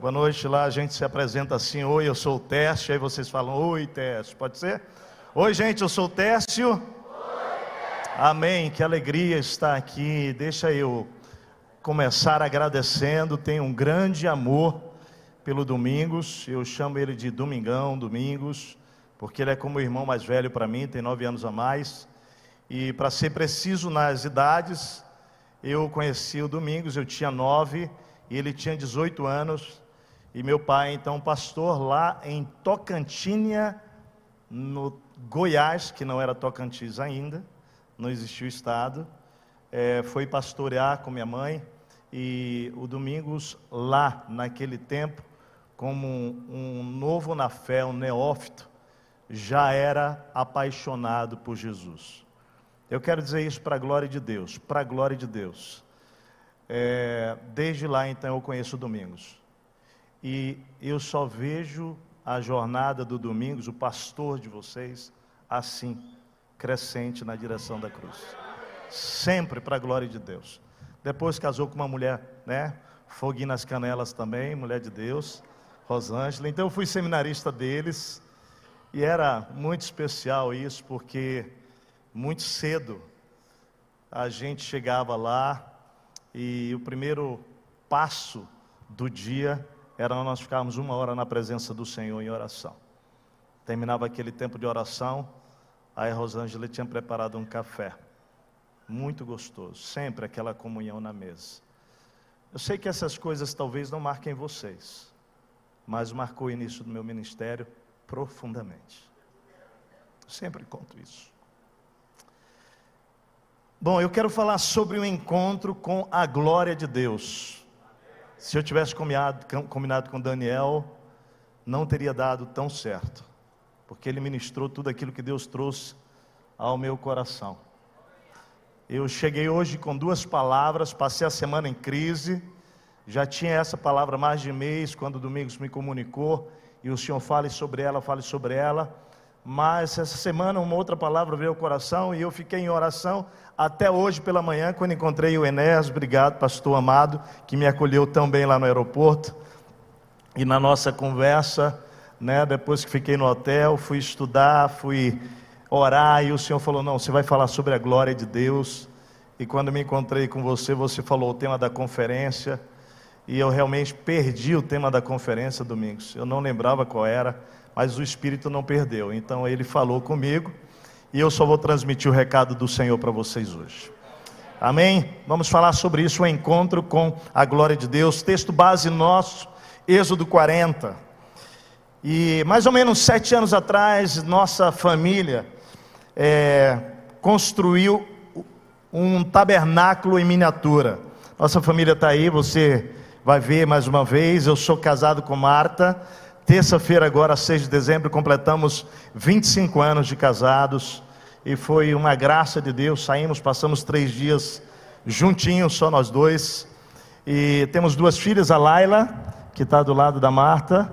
Boa noite, lá a gente se apresenta assim, oi, eu sou o Tércio, aí vocês falam, oi, Tércio, pode ser? Oi, gente, eu sou o Tércio. Oi, Amém, que alegria estar aqui, deixa eu começar agradecendo, tenho um grande amor pelo Domingos, eu chamo ele de Domingão, Domingos, porque ele é como o irmão mais velho para mim, tem nove anos a mais, e para ser preciso nas idades, eu conheci o Domingos, eu tinha nove, e ele tinha 18 anos, e meu pai, então, pastor lá em Tocantinha, no Goiás, que não era Tocantins ainda, não existia o estado, é, foi pastorear com minha mãe, e o Domingos lá, naquele tempo, como um, um novo na fé, um neófito, já era apaixonado por Jesus. Eu quero dizer isso para a glória de Deus, para a glória de Deus. É, desde lá, então, eu conheço o Domingos e eu só vejo a jornada do Domingos, o pastor de vocês, assim, crescente na direção da cruz. Sempre para a glória de Deus. Depois casou com uma mulher, né? Foguinho nas canelas também, mulher de Deus, Rosângela. Então eu fui seminarista deles e era muito especial isso, porque muito cedo a gente chegava lá e o primeiro passo do dia era nós ficarmos uma hora na presença do Senhor em oração. Terminava aquele tempo de oração, aí Rosângela tinha preparado um café, muito gostoso, sempre aquela comunhão na mesa. Eu sei que essas coisas talvez não marquem vocês, mas marcou o início do meu ministério profundamente. Sempre conto isso. Bom, eu quero falar sobre o encontro com a glória de Deus. Se eu tivesse combinado, combinado com Daniel, não teria dado tão certo, porque ele ministrou tudo aquilo que Deus trouxe ao meu coração. Eu cheguei hoje com duas palavras, passei a semana em crise, já tinha essa palavra mais de mês, quando o Domingos me comunicou, e o Senhor fale sobre ela, fale sobre ela. Mas essa semana uma outra palavra veio ao coração e eu fiquei em oração até hoje pela manhã, quando encontrei o Enéas, obrigado, pastor amado, que me acolheu tão bem lá no aeroporto. E na nossa conversa, né, depois que fiquei no hotel, fui estudar, fui orar, e o Senhor falou: Não, você vai falar sobre a glória de Deus. E quando me encontrei com você, você falou o tema da conferência, e eu realmente perdi o tema da conferência, Domingos. Eu não lembrava qual era mas o Espírito não perdeu. Então ele falou comigo e eu só vou transmitir o recado do Senhor para vocês hoje. Amém? Vamos falar sobre isso, o encontro com a glória de Deus. Texto base nosso, Êxodo 40. E mais ou menos sete anos atrás, nossa família é, construiu um tabernáculo em miniatura. Nossa família está aí, você vai ver mais uma vez. Eu sou casado com Marta, Terça-feira, agora, 6 de dezembro, completamos 25 anos de casados e foi uma graça de Deus. Saímos, passamos três dias juntinhos, só nós dois. E temos duas filhas, a Laila, que está do lado da Marta,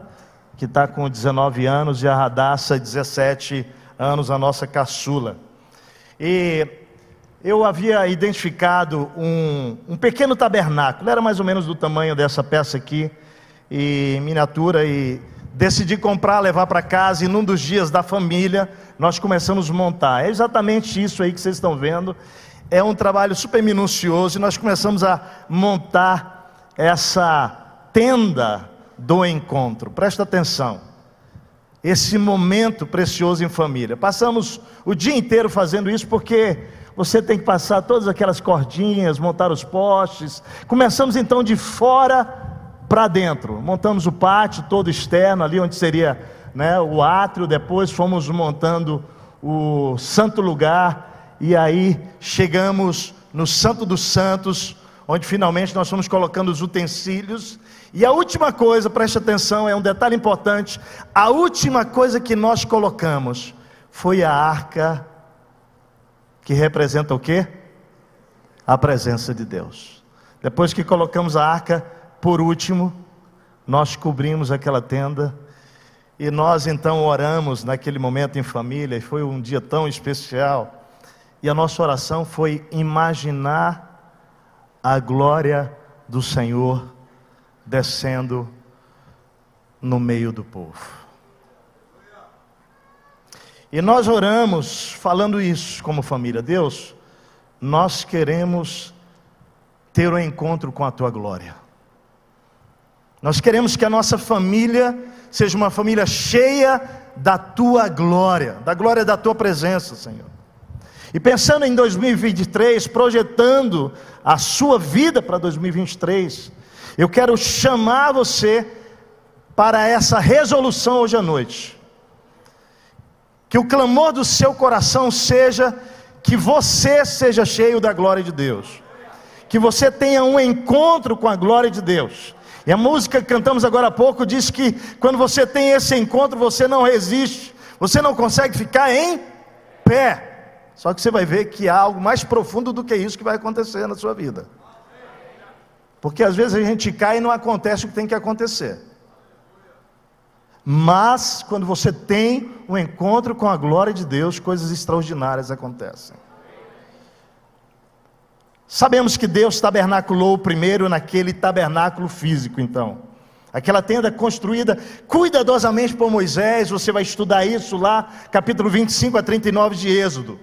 que está com 19 anos, e a Radassa, 17 anos, a nossa caçula. E eu havia identificado um, um pequeno tabernáculo, era mais ou menos do tamanho dessa peça aqui, e miniatura, e decidi comprar, levar para casa, e num dos dias da família, nós começamos a montar. É exatamente isso aí que vocês estão vendo. É um trabalho super minucioso, e nós começamos a montar essa tenda do encontro. Presta atenção. Esse momento precioso em família. Passamos o dia inteiro fazendo isso porque você tem que passar todas aquelas cordinhas, montar os postes. Começamos então de fora para dentro. Montamos o pátio todo externo, ali onde seria né, o átrio, depois fomos montando o santo lugar, e aí chegamos no Santo dos Santos, onde finalmente nós fomos colocando os utensílios. E a última coisa, preste atenção, é um detalhe importante: a última coisa que nós colocamos foi a arca, que representa o quê? A presença de Deus. Depois que colocamos a arca, por último, nós cobrimos aquela tenda e nós então oramos naquele momento em família, e foi um dia tão especial. E a nossa oração foi imaginar a glória do Senhor descendo no meio do povo. E nós oramos falando isso como família. Deus, nós queremos ter um encontro com a tua glória. Nós queremos que a nossa família seja uma família cheia da tua glória, da glória da tua presença, Senhor. E pensando em 2023, projetando a sua vida para 2023, eu quero chamar você para essa resolução hoje à noite. Que o clamor do seu coração seja que você seja cheio da glória de Deus. Que você tenha um encontro com a glória de Deus. E a música que cantamos agora há pouco diz que quando você tem esse encontro, você não resiste, você não consegue ficar em pé. Só que você vai ver que há algo mais profundo do que isso que vai acontecer na sua vida. Porque às vezes a gente cai e não acontece o que tem que acontecer. Mas, quando você tem um encontro com a glória de Deus, coisas extraordinárias acontecem. Sabemos que Deus tabernaculou primeiro naquele tabernáculo físico, então. Aquela tenda construída cuidadosamente por Moisés, você vai estudar isso lá, capítulo 25 a 39 de Êxodo.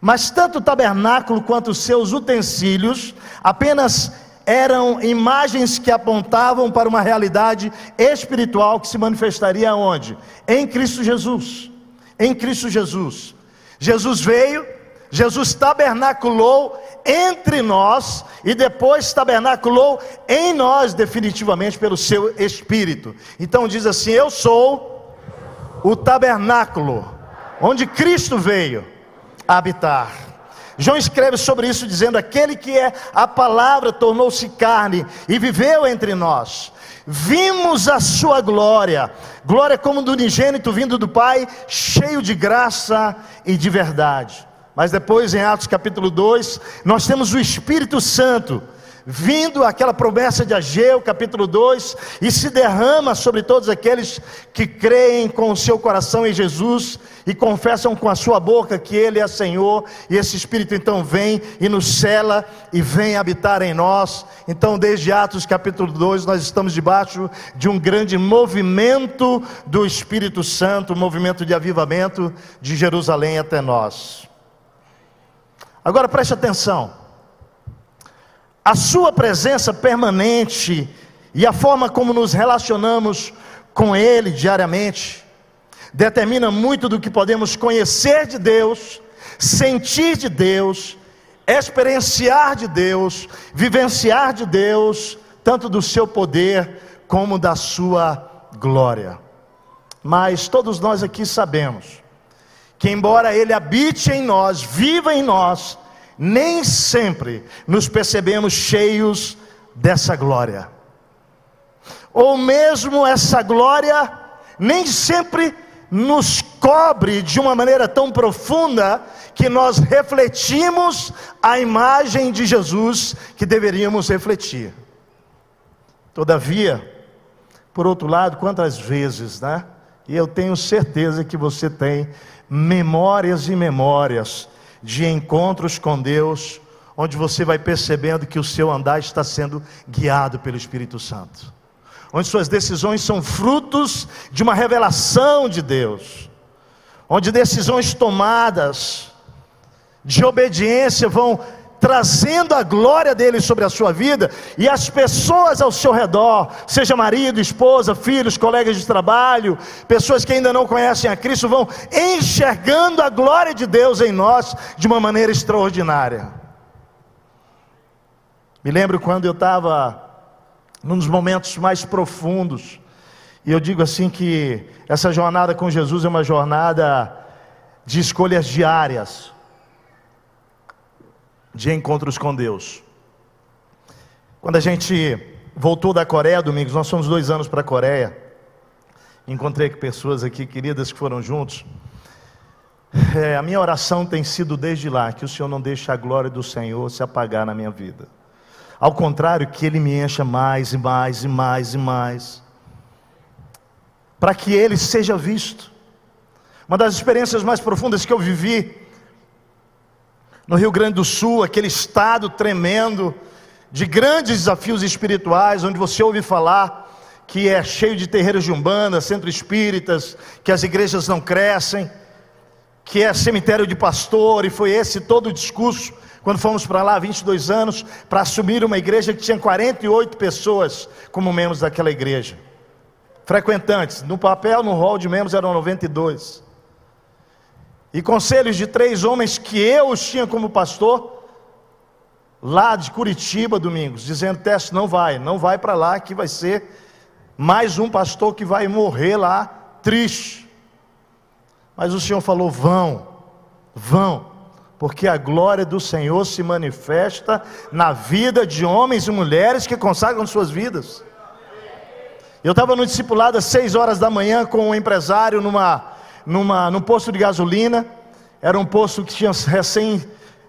Mas tanto o tabernáculo quanto os seus utensílios apenas eram imagens que apontavam para uma realidade espiritual que se manifestaria onde? Em Cristo Jesus. Em Cristo Jesus. Jesus veio, Jesus tabernaculou entre nós e depois tabernaculou em nós definitivamente pelo seu espírito. Então diz assim: Eu sou o tabernáculo onde Cristo veio habitar. João escreve sobre isso dizendo: Aquele que é a palavra tornou-se carne e viveu entre nós. Vimos a sua glória, glória como do unigênito vindo do Pai, cheio de graça e de verdade. Mas depois, em Atos capítulo 2, nós temos o Espírito Santo vindo aquela promessa de Ageu, capítulo 2, e se derrama sobre todos aqueles que creem com o seu coração em Jesus e confessam com a sua boca que Ele é Senhor, e esse Espírito então vem e nos cela e vem habitar em nós. Então, desde Atos capítulo 2, nós estamos debaixo de um grande movimento do Espírito Santo, um movimento de avivamento de Jerusalém até nós. Agora preste atenção. A Sua presença permanente e a forma como nos relacionamos com Ele diariamente determina muito do que podemos conhecer de Deus, sentir de Deus, experienciar de Deus, vivenciar de Deus, tanto do seu poder como da sua glória. Mas todos nós aqui sabemos que, embora Ele habite em nós, viva em nós, nem sempre nos percebemos cheios dessa glória. Ou mesmo essa glória nem sempre nos cobre de uma maneira tão profunda que nós refletimos a imagem de Jesus que deveríamos refletir. Todavia, por outro lado, quantas vezes, né? E eu tenho certeza que você tem memórias e memórias de encontros com Deus, onde você vai percebendo que o seu andar está sendo guiado pelo Espírito Santo, onde suas decisões são frutos de uma revelação de Deus, onde decisões tomadas de obediência vão trazendo a glória dele sobre a sua vida, e as pessoas ao seu redor, seja marido, esposa, filhos, colegas de trabalho, pessoas que ainda não conhecem a Cristo, vão enxergando a glória de Deus em nós de uma maneira extraordinária. Me lembro quando eu estava num dos momentos mais profundos, e eu digo assim que essa jornada com Jesus é uma jornada de escolhas diárias de encontros com Deus. Quando a gente voltou da Coreia, Domingos, nós fomos dois anos para a Coreia. Encontrei pessoas aqui queridas que foram juntos. É, a minha oração tem sido desde lá que o Senhor não deixe a glória do Senhor se apagar na minha vida. Ao contrário, que Ele me encha mais e mais e mais e mais, para que Ele seja visto. Uma das experiências mais profundas que eu vivi no Rio Grande do Sul, aquele estado tremendo, de grandes desafios espirituais, onde você ouve falar que é cheio de terreiros de umbanda, centro espíritas, que as igrejas não crescem, que é cemitério de pastor, e foi esse todo o discurso quando fomos para lá, 22 anos, para assumir uma igreja que tinha 48 pessoas como membros daquela igreja. Frequentantes, no papel, no hall de membros eram 92. E conselhos de três homens que eu os tinha como pastor, lá de Curitiba, domingos, dizendo: Teste, não vai, não vai para lá, que vai ser mais um pastor que vai morrer lá, triste. Mas o Senhor falou: vão, vão porque a glória do Senhor se manifesta na vida de homens e mulheres que consagram suas vidas. Eu estava no discipulado às seis horas da manhã com um empresário numa, numa, num posto de gasolina. Era um posto que tinha recém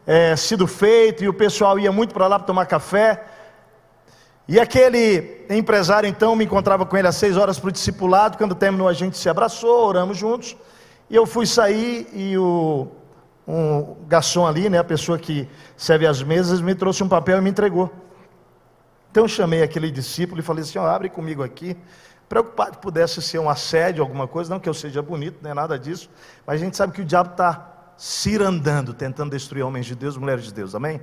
é, sido feito e o pessoal ia muito para lá para tomar café. E aquele empresário então me encontrava com ele às seis horas para o discipulado. Quando terminou, a gente se abraçou, oramos juntos. E eu fui sair e o um garçom ali, né, a pessoa que serve as mesas, me trouxe um papel e me entregou. Então eu chamei aquele discípulo e falei assim: oh, abre comigo aqui. Preocupado que pudesse ser um assédio, alguma coisa, não que eu seja bonito, nem nada disso, mas a gente sabe que o diabo está cirandando, tentando destruir homens de Deus, mulheres de Deus, amém?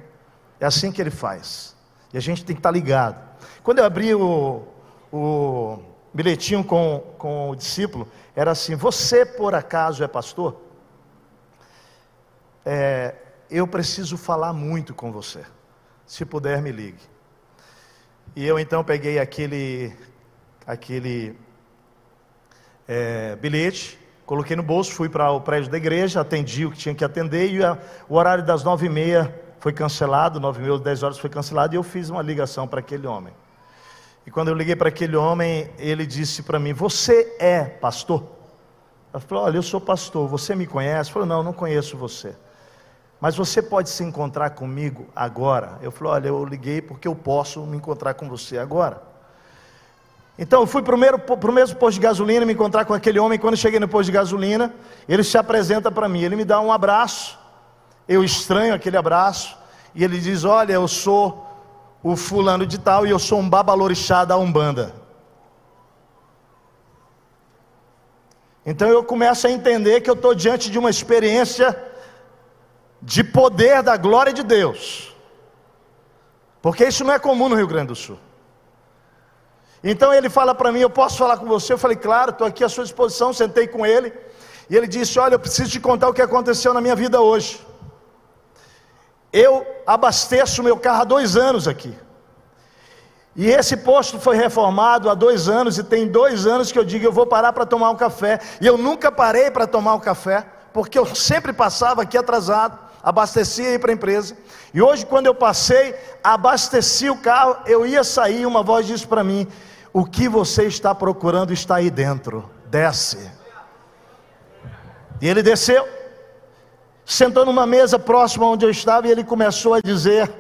É assim que ele faz, e a gente tem que estar tá ligado. Quando eu abri o, o bilhetinho com, com o discípulo, era assim: Você por acaso é pastor? é, eu preciso falar muito com você. Se puder, me ligue. E eu então peguei aquele, aquele é, bilhete, coloquei no bolso, fui para o prédio da igreja, atendi o que tinha que atender e a, o horário das nove e meia foi cancelado, nove e meia, dez horas foi cancelado e eu fiz uma ligação para aquele homem. E quando eu liguei para aquele homem, ele disse para mim: Você é pastor? Eu falei: Olha, eu sou pastor, você me conhece? Eu falei: Não, não conheço você. Mas você pode se encontrar comigo agora? Eu falei: Olha, eu liguei porque eu posso me encontrar com você agora. Então fui para o mesmo posto de gasolina me encontrar com aquele homem. Quando cheguei no posto de gasolina, ele se apresenta para mim, ele me dá um abraço. Eu estranho aquele abraço. E ele diz: Olha, eu sou o fulano de tal e eu sou um babalorixá da Umbanda. Então eu começo a entender que eu estou diante de uma experiência de poder da glória de Deus. Porque isso não é comum no Rio Grande do Sul. Então ele fala para mim: Eu posso falar com você? Eu falei: Claro, estou aqui à sua disposição. Sentei com ele. E ele disse: Olha, eu preciso te contar o que aconteceu na minha vida hoje. Eu abasteço meu carro há dois anos aqui. E esse posto foi reformado há dois anos, e tem dois anos que eu digo: Eu vou parar para tomar um café. E eu nunca parei para tomar um café, porque eu sempre passava aqui atrasado abastecia e ir para a empresa. E hoje, quando eu passei, abasteci o carro, eu ia sair, uma voz disse para mim: O que você está procurando está aí dentro, desce. E ele desceu, sentou numa mesa próxima onde eu estava, e ele começou a dizer: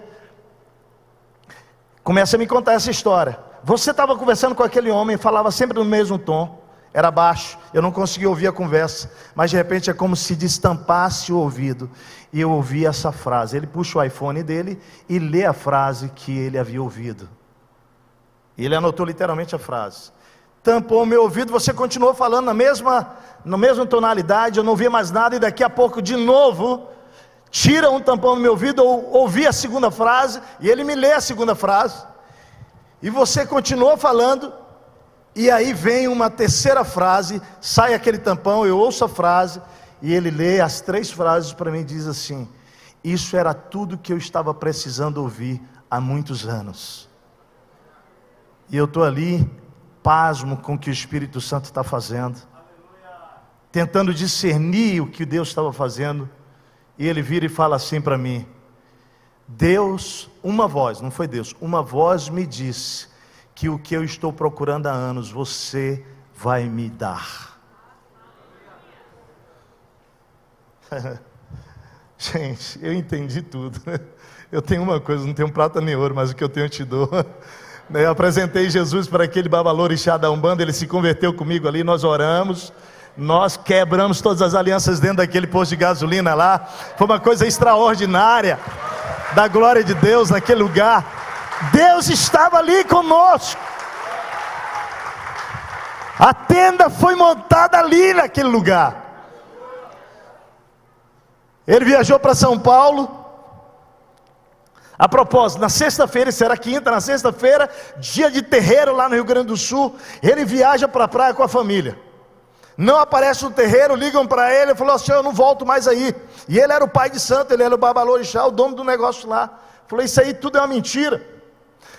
Começa a me contar essa história. Você estava conversando com aquele homem, falava sempre no mesmo tom era baixo, eu não conseguia ouvir a conversa, mas de repente é como se destampasse o ouvido, e eu ouvi essa frase. Ele puxa o iPhone dele e lê a frase que ele havia ouvido. Ele anotou literalmente a frase. Tampou o meu ouvido, você continuou falando na mesma, na mesma tonalidade, eu não ouvia mais nada, e daqui a pouco, de novo, tira um tampão no meu ouvido, eu ouvi a segunda frase, e ele me lê a segunda frase, e você continuou falando, e aí vem uma terceira frase, sai aquele tampão, eu ouço a frase, e ele lê as três frases para mim e diz assim: Isso era tudo que eu estava precisando ouvir há muitos anos. E eu estou ali, pasmo com o que o Espírito Santo está fazendo, tentando discernir o que Deus estava fazendo, e ele vira e fala assim para mim: Deus, uma voz, não foi Deus, uma voz me disse que o que eu estou procurando há anos você vai me dar. Gente, eu entendi tudo. Eu tenho uma coisa, não tenho prata nem ouro, mas o que eu tenho eu te dou. Eu apresentei Jesus para aquele babalorixá da Umbanda, ele se converteu comigo ali, nós oramos, nós quebramos todas as alianças dentro daquele posto de gasolina lá. Foi uma coisa extraordinária da glória de Deus naquele lugar. Deus estava ali conosco. A tenda foi montada ali naquele lugar. Ele viajou para São Paulo. A propósito, na sexta-feira, era quinta, na sexta-feira, dia de terreiro lá no Rio Grande do Sul, ele viaja para a praia com a família. Não aparece no terreiro, ligam para ele, ele falou assim: Eu não volto mais aí. E ele era o pai de santo, ele era o babalorixá, o dono do negócio lá. Falou: Isso aí tudo é uma mentira.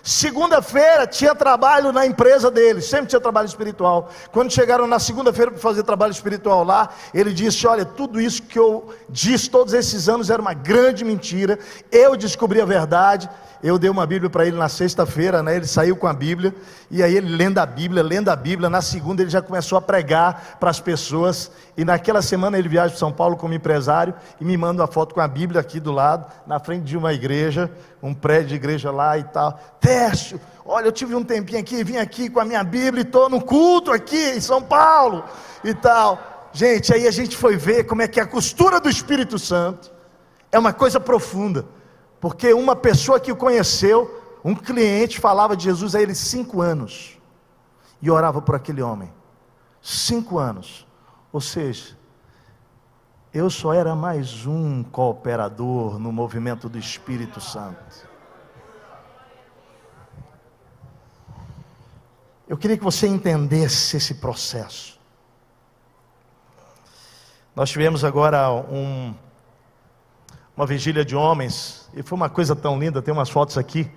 Segunda-feira tinha trabalho na empresa dele, sempre tinha trabalho espiritual. Quando chegaram na segunda-feira para fazer trabalho espiritual lá, ele disse: Olha, tudo isso que eu disse todos esses anos era uma grande mentira. Eu descobri a verdade eu dei uma Bíblia para ele na sexta-feira, né? Ele saiu com a Bíblia, e aí ele lendo a Bíblia, lendo a Bíblia, na segunda ele já começou a pregar para as pessoas, e naquela semana ele viaja para São Paulo como empresário, e me manda uma foto com a Bíblia aqui do lado, na frente de uma igreja, um prédio de igreja lá e tal. Tércio, olha, eu tive um tempinho aqui, vim aqui com a minha Bíblia e estou no culto aqui em São Paulo e tal. Gente, aí a gente foi ver como é que é a costura do Espírito Santo é uma coisa profunda. Porque uma pessoa que o conheceu, um cliente falava de Jesus a ele cinco anos e orava por aquele homem. Cinco anos. Ou seja, eu só era mais um cooperador no movimento do Espírito Santo. Eu queria que você entendesse esse processo. Nós tivemos agora um, uma vigília de homens, e foi uma coisa tão linda, tem umas fotos aqui.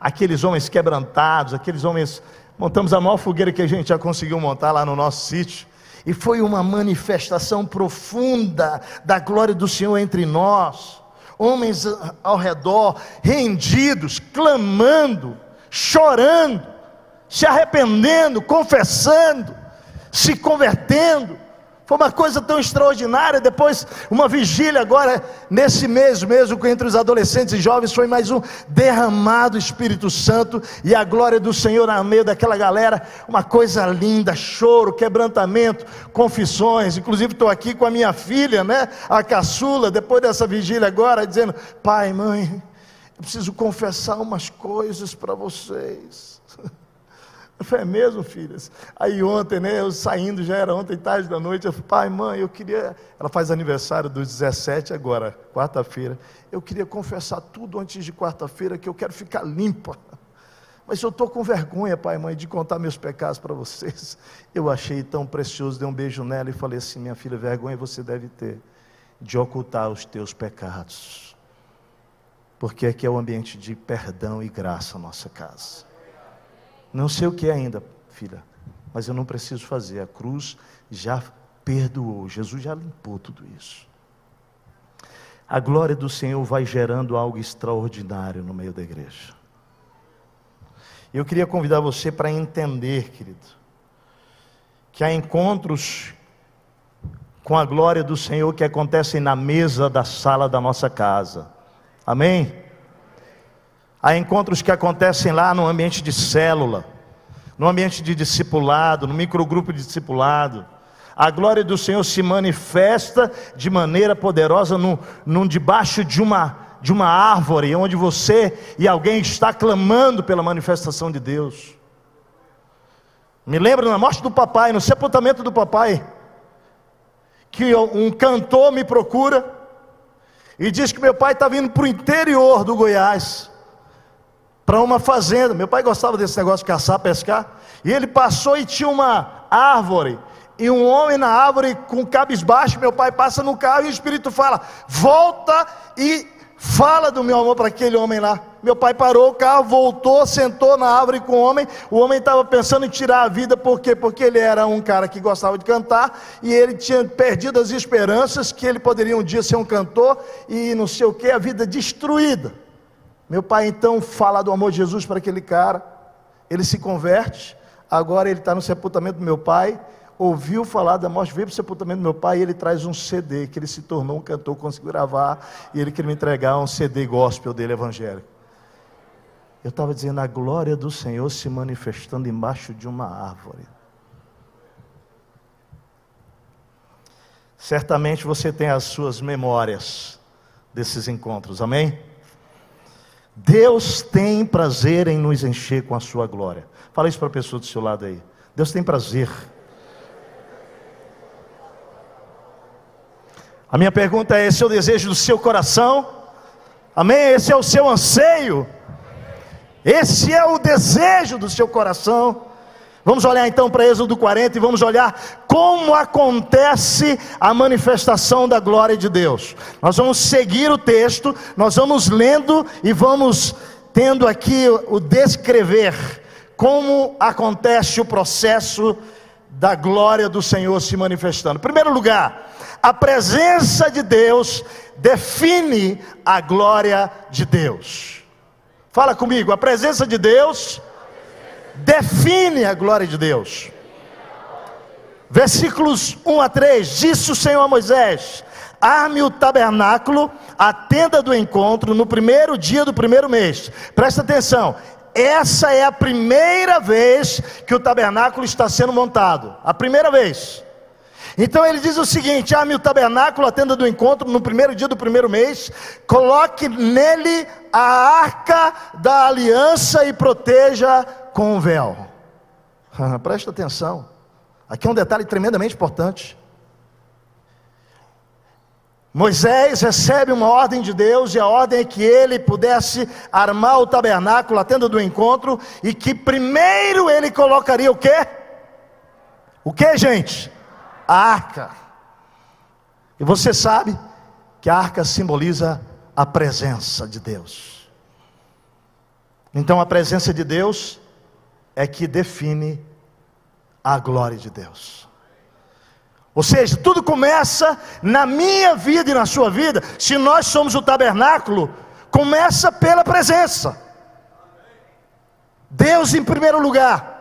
Aqueles homens quebrantados, aqueles homens. Montamos a maior fogueira que a gente já conseguiu montar lá no nosso sítio. E foi uma manifestação profunda da glória do Senhor entre nós. Homens ao redor, rendidos, clamando, chorando, se arrependendo, confessando, se convertendo. Foi uma coisa tão extraordinária. Depois, uma vigília agora, nesse mês mesmo, entre os adolescentes e jovens, foi mais um derramado Espírito Santo e a glória do Senhor no meio daquela galera. Uma coisa linda, choro, quebrantamento, confissões. Inclusive, estou aqui com a minha filha, né, a caçula, depois dessa vigília agora, dizendo: Pai, mãe, eu preciso confessar umas coisas para vocês. Falei, é mesmo, filhas? Aí ontem, né, eu saindo, já era ontem, tarde da noite, eu falei, pai, mãe, eu queria. Ela faz aniversário dos 17 agora, quarta-feira. Eu queria confessar tudo antes de quarta-feira, que eu quero ficar limpa. Mas eu estou com vergonha, pai e mãe, de contar meus pecados para vocês. Eu achei tão precioso, dei um beijo nela e falei assim: minha filha, vergonha você deve ter de ocultar os teus pecados. Porque aqui é o ambiente de perdão e graça a nossa casa. Não sei o que ainda, filha, mas eu não preciso fazer. A cruz já perdoou, Jesus já limpou tudo isso. A glória do Senhor vai gerando algo extraordinário no meio da igreja. Eu queria convidar você para entender, querido, que há encontros com a glória do Senhor que acontecem na mesa da sala da nossa casa. Amém? Há encontros que acontecem lá no ambiente de célula, no ambiente de discipulado, no microgrupo de discipulado. A glória do Senhor se manifesta de maneira poderosa no, no debaixo de uma, de uma árvore, onde você e alguém está clamando pela manifestação de Deus. Me lembro na morte do papai, no sepultamento do papai, que um cantor me procura e diz que meu pai está vindo para o interior do Goiás para uma fazenda. Meu pai gostava desse negócio de caçar, pescar. E ele passou e tinha uma árvore. E um homem na árvore com cabisbaixo. Meu pai passa no carro e o Espírito fala: Volta e fala do meu amor para aquele homem lá. Meu pai parou o carro, voltou, sentou na árvore com o homem. O homem estava pensando em tirar a vida, por quê? Porque ele era um cara que gostava de cantar e ele tinha perdido as esperanças que ele poderia um dia ser um cantor e não sei o que, a vida destruída. Meu pai então fala do amor de Jesus para aquele cara, ele se converte, agora ele está no sepultamento do meu pai, ouviu falar da morte, veio para o sepultamento do meu pai e ele traz um CD, que ele se tornou um cantor, conseguiu gravar, e ele queria me entregar um CD gospel dele evangélico. Eu estava dizendo a glória do Senhor se manifestando embaixo de uma árvore. Certamente você tem as suas memórias desses encontros, amém? Deus tem prazer em nos encher com a sua glória. Fala isso para a pessoa do seu lado aí. Deus tem prazer. A minha pergunta é: esse é o desejo do seu coração? Amém? Esse é o seu anseio? Esse é o desejo do seu coração? Vamos olhar então para Êxodo 40 e vamos olhar como acontece a manifestação da glória de Deus. Nós vamos seguir o texto, nós vamos lendo e vamos tendo aqui o descrever como acontece o processo da glória do Senhor se manifestando. Em primeiro lugar, a presença de Deus define a glória de Deus. Fala comigo, a presença de Deus define a glória de Deus. Versículos 1 a 3: Disse o Senhor a Moisés: Arme o tabernáculo, a tenda do encontro, no primeiro dia do primeiro mês. Presta atenção, essa é a primeira vez que o tabernáculo está sendo montado. A primeira vez. Então ele diz o seguinte: arme o tabernáculo, a tenda do encontro, no primeiro dia do primeiro mês, coloque nele a arca da aliança e proteja com o véu. Presta atenção. Aqui é um detalhe tremendamente importante. Moisés recebe uma ordem de Deus, e a ordem é que ele pudesse armar o tabernáculo, a tenda do encontro, e que primeiro ele colocaria o quê? O que, gente? A arca. E você sabe que a arca simboliza a presença de Deus. Então a presença de Deus é que define a glória de Deus. Ou seja, tudo começa na minha vida e na sua vida, se nós somos o tabernáculo, começa pela presença. Deus em primeiro lugar.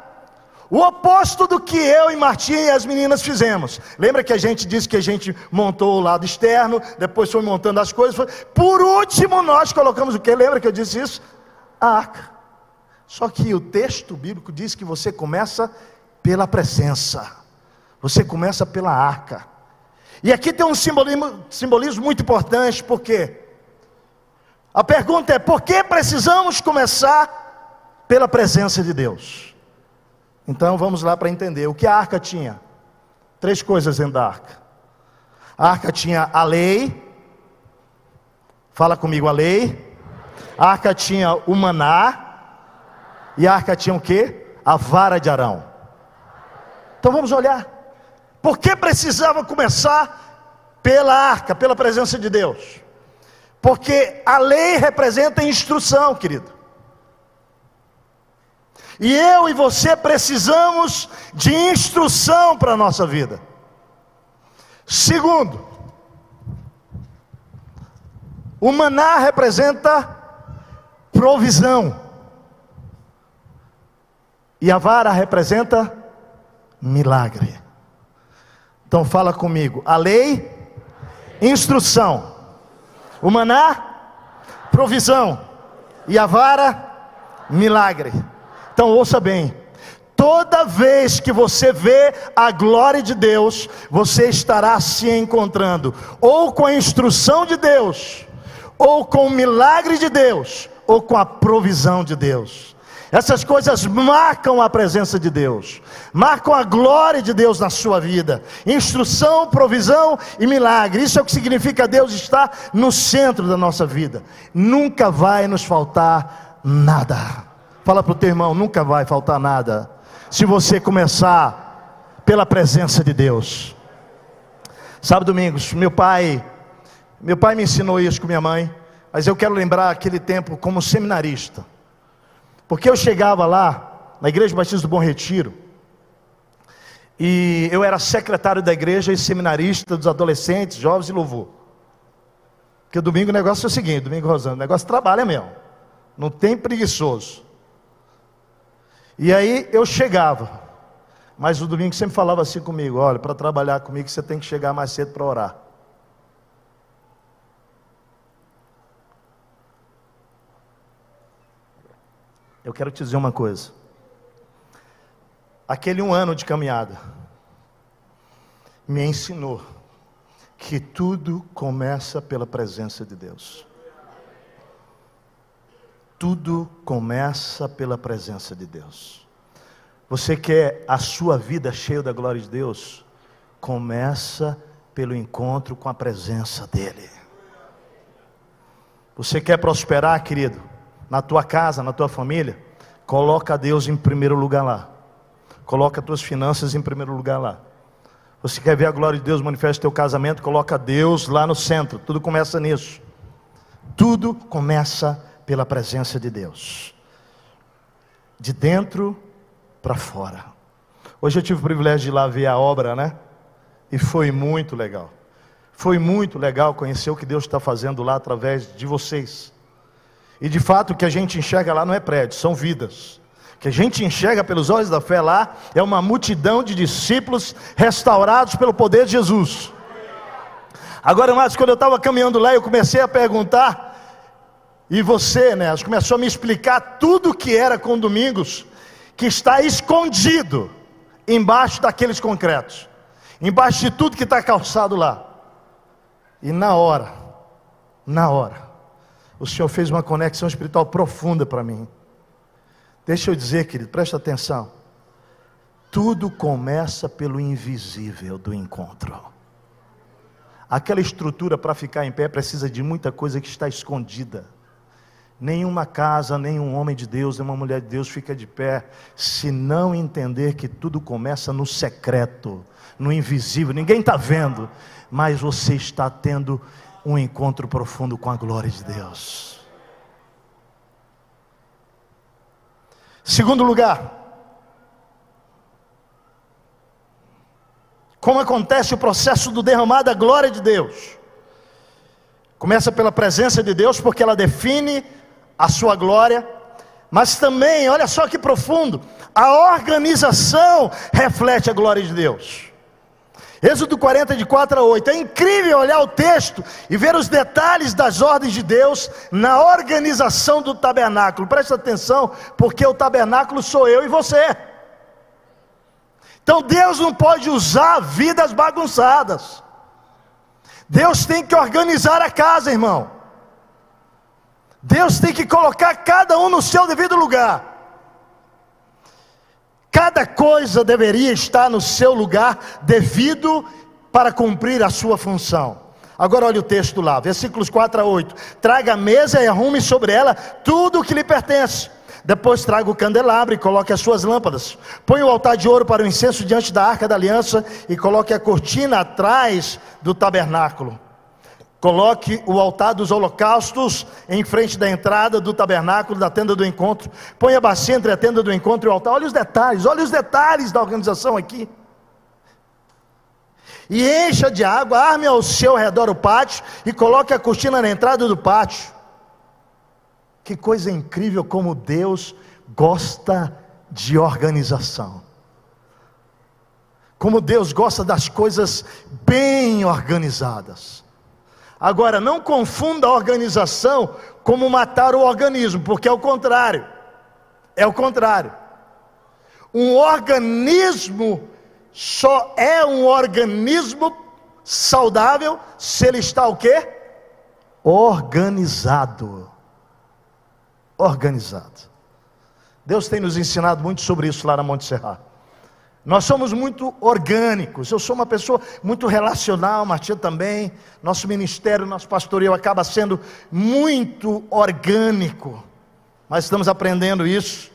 O oposto do que eu e Martim e as meninas fizemos. Lembra que a gente disse que a gente montou o lado externo, depois foi montando as coisas. Foi... Por último, nós colocamos o que? Lembra que eu disse isso? A arca. Só que o texto bíblico diz que você começa pela presença. Você começa pela arca. E aqui tem um simbolismo, simbolismo muito importante, porque a pergunta é: por que precisamos começar pela presença de Deus? Então vamos lá para entender. O que a arca tinha? Três coisas dentro da arca. A arca tinha a lei. Fala comigo, a lei. A arca tinha o maná. E a arca tinha o que? A vara de Arão. Então vamos olhar. Por que precisava começar pela arca, pela presença de Deus? Porque a lei representa instrução, querido. E eu e você precisamos de instrução para a nossa vida. Segundo, o maná representa provisão. E a vara representa milagre. Então fala comigo. A lei, instrução. O maná, provisão. E a vara, milagre. Então ouça bem. Toda vez que você vê a glória de Deus, você estará se encontrando ou com a instrução de Deus, ou com o milagre de Deus, ou com a provisão de Deus. Essas coisas marcam a presença de Deus, marcam a glória de Deus na sua vida. Instrução, provisão e milagre. Isso é o que significa Deus estar no centro da nossa vida. Nunca vai nos faltar nada. Fala para o teu irmão: nunca vai faltar nada. Se você começar pela presença de Deus. Sabe, Domingos, meu pai, meu pai me ensinou isso com minha mãe, mas eu quero lembrar aquele tempo como seminarista. Porque eu chegava lá, na Igreja Batista do Bom Retiro, e eu era secretário da igreja e seminarista dos adolescentes, jovens e louvor. Porque domingo o negócio é o seguinte, domingo Rosando, o negócio trabalha mesmo. Não tem preguiçoso. E aí eu chegava, mas o domingo sempre falava assim comigo: olha, para trabalhar comigo você tem que chegar mais cedo para orar. Eu quero te dizer uma coisa. Aquele um ano de caminhada me ensinou que tudo começa pela presença de Deus. Tudo começa pela presença de Deus. Você quer a sua vida cheia da glória de Deus? Começa pelo encontro com a presença dEle. Você quer prosperar, querido, na tua casa, na tua família? Coloca Deus em primeiro lugar lá. Coloca as tuas finanças em primeiro lugar lá. Você quer ver a glória de Deus manifesta teu casamento? Coloca Deus lá no centro. Tudo começa nisso. Tudo começa pela presença de Deus. De dentro para fora. Hoje eu tive o privilégio de ir lá ver a obra, né? E foi muito legal. Foi muito legal conhecer o que Deus está fazendo lá através de vocês. E de fato o que a gente enxerga lá não é prédio, são vidas. O que a gente enxerga pelos olhos da fé lá é uma multidão de discípulos restaurados pelo poder de Jesus. Agora, mas quando eu estava caminhando lá, eu comecei a perguntar, e você, né, começou a me explicar tudo o que era com Domingos, que está escondido embaixo daqueles concretos, embaixo de tudo que está calçado lá. E na hora, na hora, o Senhor fez uma conexão espiritual profunda para mim. Deixa eu dizer, querido, presta atenção. Tudo começa pelo invisível do encontro. Aquela estrutura para ficar em pé precisa de muita coisa que está escondida. Nenhuma casa, nenhum homem de Deus, nenhuma mulher de Deus fica de pé se não entender que tudo começa no secreto, no invisível. Ninguém está vendo, mas você está tendo um encontro profundo com a glória de Deus. Segundo lugar, como acontece o processo do derramar da glória de Deus? Começa pela presença de Deus, porque ela define a sua glória, mas também, olha só que profundo, a organização reflete a glória de Deus. Êxodo 40, de 4 a 8. É incrível olhar o texto e ver os detalhes das ordens de Deus na organização do tabernáculo. Presta atenção, porque o tabernáculo sou eu e você. Então Deus não pode usar vidas bagunçadas. Deus tem que organizar a casa, irmão. Deus tem que colocar cada um no seu devido lugar. Cada coisa deveria estar no seu lugar devido para cumprir a sua função. Agora olha o texto lá, versículos 4 a 8. Traga a mesa e arrume sobre ela tudo o que lhe pertence. Depois traga o candelabro e coloque as suas lâmpadas. Põe o altar de ouro para o incenso diante da arca da aliança e coloque a cortina atrás do tabernáculo. Coloque o altar dos holocaustos em frente da entrada do tabernáculo, da tenda do encontro. Põe a bacia entre a tenda do encontro e o altar. Olha os detalhes, olha os detalhes da organização aqui. E encha de água, arme ao seu redor o pátio e coloque a cortina na entrada do pátio. Que coisa incrível como Deus gosta de organização. Como Deus gosta das coisas bem organizadas. Agora, não confunda a organização como matar o organismo, porque é o contrário. É o contrário. Um organismo só é um organismo saudável se ele está o quê? Organizado. Organizado. Deus tem nos ensinado muito sobre isso lá na Monte Serra. Nós somos muito orgânicos. Eu sou uma pessoa muito relacional, Martinha também. Nosso ministério, nosso pastoreio acaba sendo muito orgânico. Mas estamos aprendendo isso.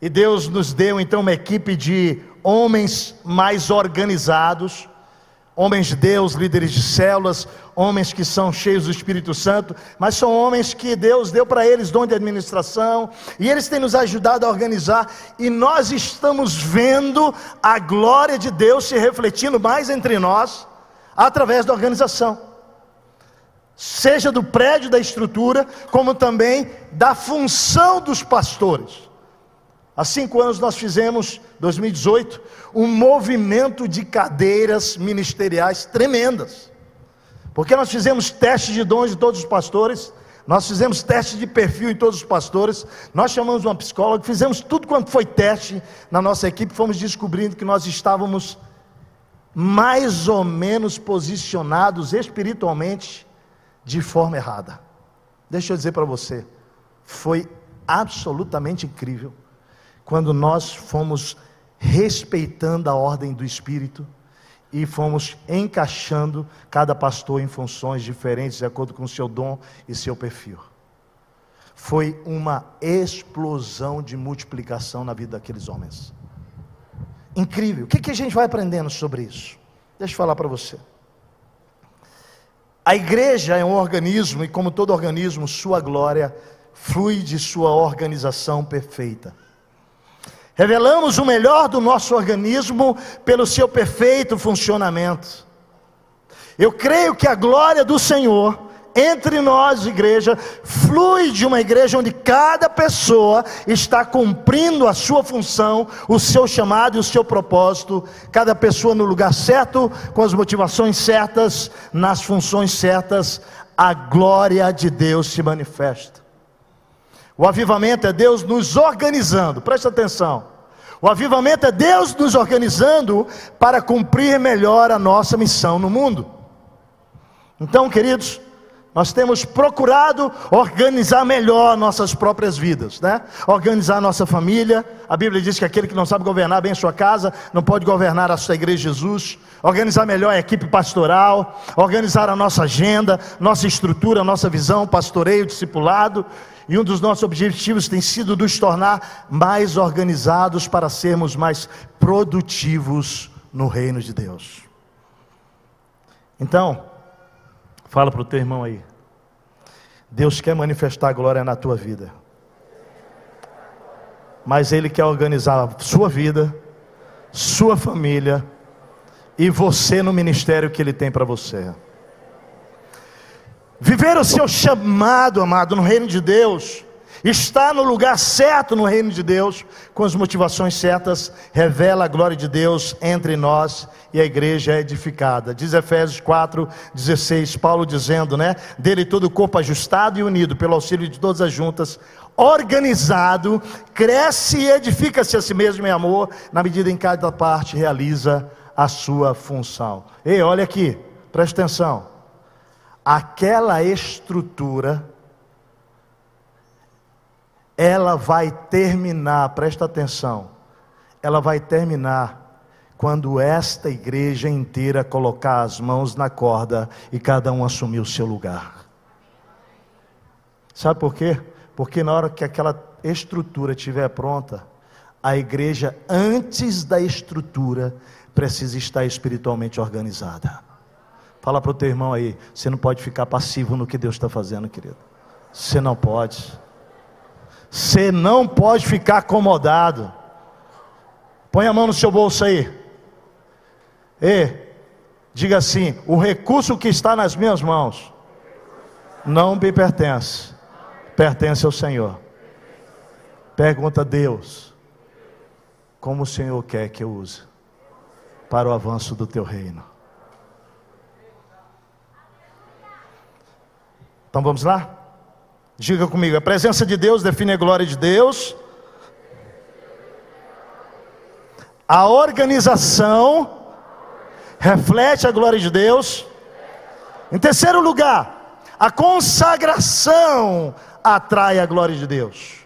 E Deus nos deu então uma equipe de homens mais organizados, homens de Deus, líderes de células, homens que são cheios do Espírito Santo, mas são homens que Deus deu para eles dom de administração, e eles têm nos ajudado a organizar, e nós estamos vendo a glória de Deus se refletindo mais entre nós, através da organização. Seja do prédio, da estrutura, como também da função dos pastores. Há cinco anos nós fizemos, 2018, um movimento de cadeiras ministeriais tremendas. Porque nós fizemos teste de dons de todos os pastores, nós fizemos teste de perfil em todos os pastores, nós chamamos uma psicóloga, fizemos tudo quanto foi teste na nossa equipe, fomos descobrindo que nós estávamos mais ou menos posicionados espiritualmente de forma errada. Deixa eu dizer para você, foi absolutamente incrível quando nós fomos respeitando a ordem do Espírito e fomos encaixando cada pastor em funções diferentes, de acordo com o seu dom e seu perfil. Foi uma explosão de multiplicação na vida daqueles homens. Incrível. O que, que a gente vai aprendendo sobre isso? Deixa eu falar para você. A igreja é um organismo e, como todo organismo, sua glória flui de sua organização perfeita. Revelamos o melhor do nosso organismo pelo seu perfeito funcionamento. Eu creio que a glória do Senhor entre nós, igreja, flui de uma igreja onde cada pessoa está cumprindo a sua função, o seu chamado e o seu propósito, cada pessoa no lugar certo, com as motivações certas, nas funções certas, a glória de Deus se manifesta. O avivamento é Deus nos organizando, presta atenção. O avivamento é Deus nos organizando para cumprir melhor a nossa missão no mundo. Então, queridos, nós temos procurado organizar melhor nossas próprias vidas, né? Organizar nossa família. A Bíblia diz que aquele que não sabe governar bem a sua casa, não pode governar a sua igreja Jesus. Organizar melhor a equipe pastoral, organizar a nossa agenda, nossa estrutura, nossa visão, pastoreio, discipulado. E um dos nossos objetivos tem sido nos tornar mais organizados para sermos mais produtivos no reino de Deus. Então, Fala para o teu irmão aí. Deus quer manifestar glória na tua vida. Mas Ele quer organizar a sua vida, sua família e você no ministério que Ele tem para você. Viver o seu chamado, amado, no reino de Deus, está no lugar certo no reino de Deus, com as motivações certas, revela a glória de Deus entre nós e a igreja é edificada. Diz Efésios 4, 16, Paulo dizendo, né? Dele todo o corpo ajustado e unido pelo auxílio de todas as juntas, organizado, cresce e edifica-se a si mesmo em amor, na medida em que cada parte realiza a sua função. Ei, olha aqui, presta atenção. Aquela estrutura ela vai terminar, presta atenção, ela vai terminar quando esta igreja inteira colocar as mãos na corda e cada um assumir o seu lugar. Sabe por quê? Porque na hora que aquela estrutura estiver pronta, a igreja, antes da estrutura, precisa estar espiritualmente organizada. Fala para o teu irmão aí, você não pode ficar passivo no que Deus está fazendo, querido. Você não pode. Você não pode ficar acomodado. Põe a mão no seu bolso aí. E diga assim: o recurso que está nas minhas mãos não me pertence, pertence ao Senhor. Pergunta a Deus: como o Senhor quer que eu use para o avanço do teu reino? Então vamos lá? Diga comigo, a presença de Deus define a glória de Deus. A organização reflete a glória de Deus. Em terceiro lugar, a consagração atrai a glória de Deus.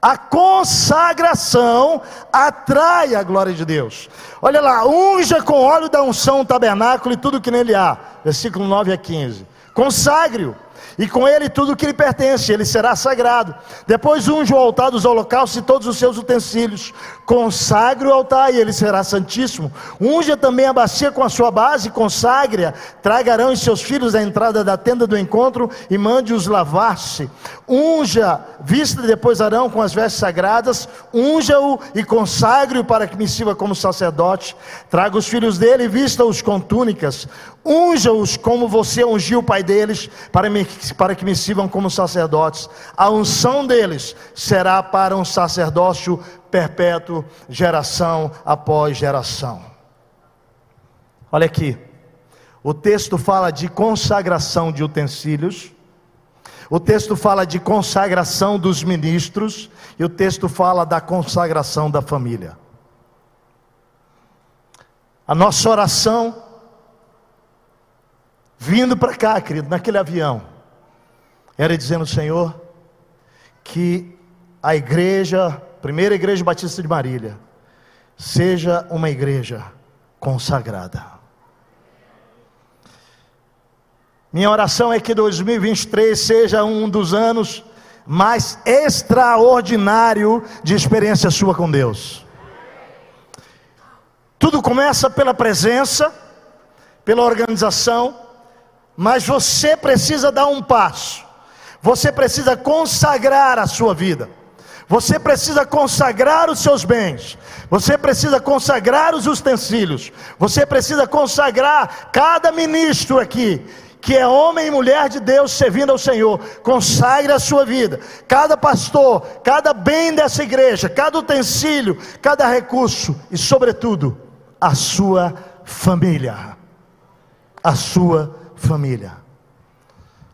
A consagração atrai a glória de Deus. Olha lá, unja com óleo da unção o tabernáculo e tudo que nele há. Versículo 9 a 15. Consagre-o e com ele tudo o que lhe pertence, ele será sagrado. Depois unge o altar dos holocaustos e todos os seus utensílios. Consagre o altar e ele será santíssimo. Unja também a bacia com a sua base, consagre-a. Tragarão os seus filhos à entrada da tenda do encontro e mande-os lavar-se. Unja, vista depois Arão com as vestes sagradas, unja-o e consagre-o para que me sirva como sacerdote. Traga os filhos dele e vista-os com túnicas. Unja-os como você ungiu o pai deles, para, me, para que me sirvam como sacerdotes. A unção deles será para um sacerdócio perpétuo, geração após geração. Olha aqui, o texto fala de consagração de utensílios, o texto fala de consagração dos ministros, e o texto fala da consagração da família. A nossa oração vindo para cá, querido, naquele avião, era dizendo, Senhor, que a igreja, primeira igreja batista de Marília, seja uma igreja consagrada. Minha oração é que 2023 seja um dos anos mais extraordinário de experiência sua com Deus. Tudo começa pela presença, pela organização, mas você precisa dar um passo. Você precisa consagrar a sua vida. Você precisa consagrar os seus bens. Você precisa consagrar os utensílios. Você precisa consagrar cada ministro aqui que é homem e mulher de Deus servindo ao Senhor, consagre a sua vida. Cada pastor, cada bem dessa igreja, cada utensílio, cada recurso e, sobretudo, a sua família. A sua família.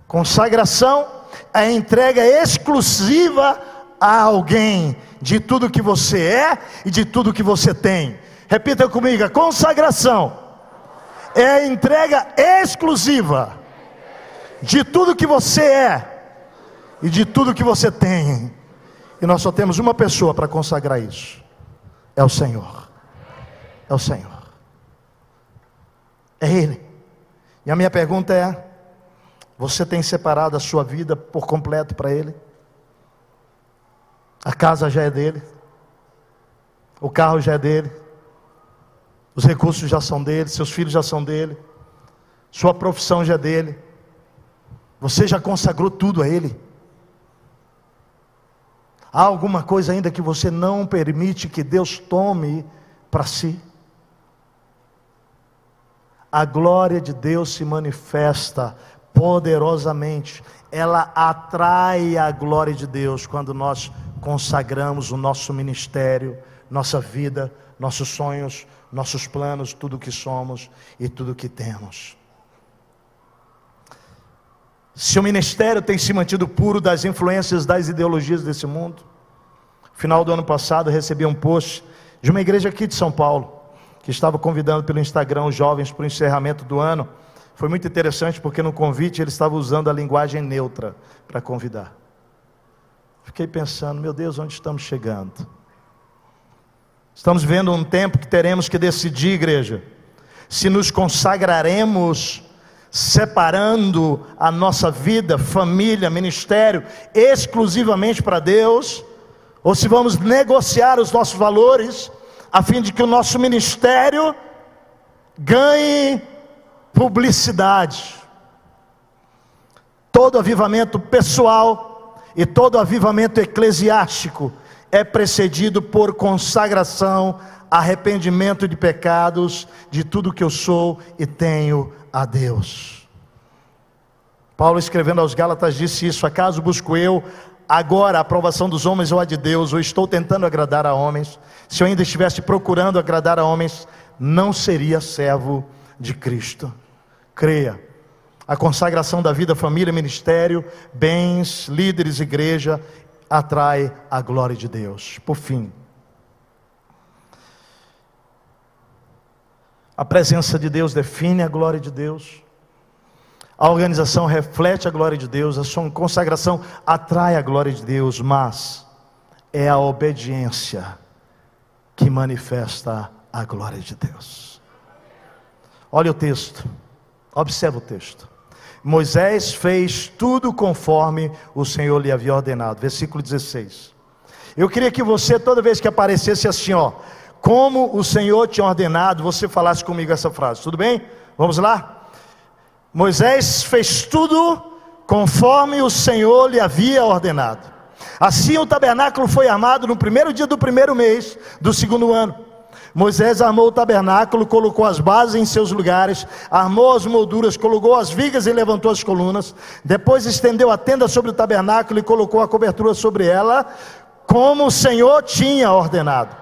Consagração é a entrega exclusiva a alguém de tudo que você é e de tudo que você tem. Repita comigo: consagração é a entrega exclusiva de tudo que você é e de tudo que você tem. E nós só temos uma pessoa para consagrar isso: é o Senhor. É o Senhor. É Ele. E a minha pergunta é: você tem separado a sua vida por completo para Ele? A casa já é dele, o carro já é dele, os recursos já são dele, seus filhos já são dele, sua profissão já é dele. Você já consagrou tudo a Ele? Há alguma coisa ainda que você não permite que Deus tome para si? A glória de Deus se manifesta poderosamente, ela atrai a glória de Deus quando nós consagramos o nosso ministério, nossa vida, nossos sonhos, nossos planos, tudo que somos e tudo que temos. Seu ministério tem se mantido puro das influências das ideologias desse mundo. No final do ano passado, recebi um post de uma igreja aqui de São Paulo, que estava convidando pelo Instagram os jovens para o encerramento do ano. Foi muito interessante porque no convite ele estava usando a linguagem neutra para convidar. Fiquei pensando, meu Deus, onde estamos chegando? Estamos vendo um tempo que teremos que decidir, igreja, se nos consagraremos separando a nossa vida, família, ministério, exclusivamente para Deus, ou se vamos negociar os nossos valores, a fim de que o nosso ministério ganhe publicidade. Todo avivamento pessoal e todo avivamento eclesiástico é precedido por consagração, arrependimento de pecados, de tudo que eu sou e tenho a Deus. Paulo escrevendo aos Gálatas disse isso: acaso busco eu agora a aprovação dos homens ou a de Deus, ou estou tentando agradar a homens? Se eu ainda estivesse procurando agradar a homens, não seria servo de Cristo. Creia. A consagração da vida, família, ministério, bens, líderes, igreja, atrai a glória de Deus. Por fim, A presença de Deus define a glória de Deus. A organização reflete a glória de Deus, a sua consagração atrai a glória de Deus, mas é a obediência que manifesta a glória de Deus. Olha o texto, observa o texto. Moisés fez tudo conforme o Senhor lhe havia ordenado. Versículo 16. Eu queria que você, toda vez que aparecesse assim, ó, como o Senhor tinha ordenado, você falasse comigo essa frase, tudo bem? Vamos lá? Moisés fez tudo conforme o Senhor lhe havia ordenado. Assim o tabernáculo foi armado no primeiro dia do primeiro mês do segundo ano. Moisés armou o tabernáculo, colocou as bases em seus lugares, armou as molduras, colocou as vigas e levantou as colunas. Depois estendeu a tenda sobre o tabernáculo e colocou a cobertura sobre ela, como o Senhor tinha ordenado.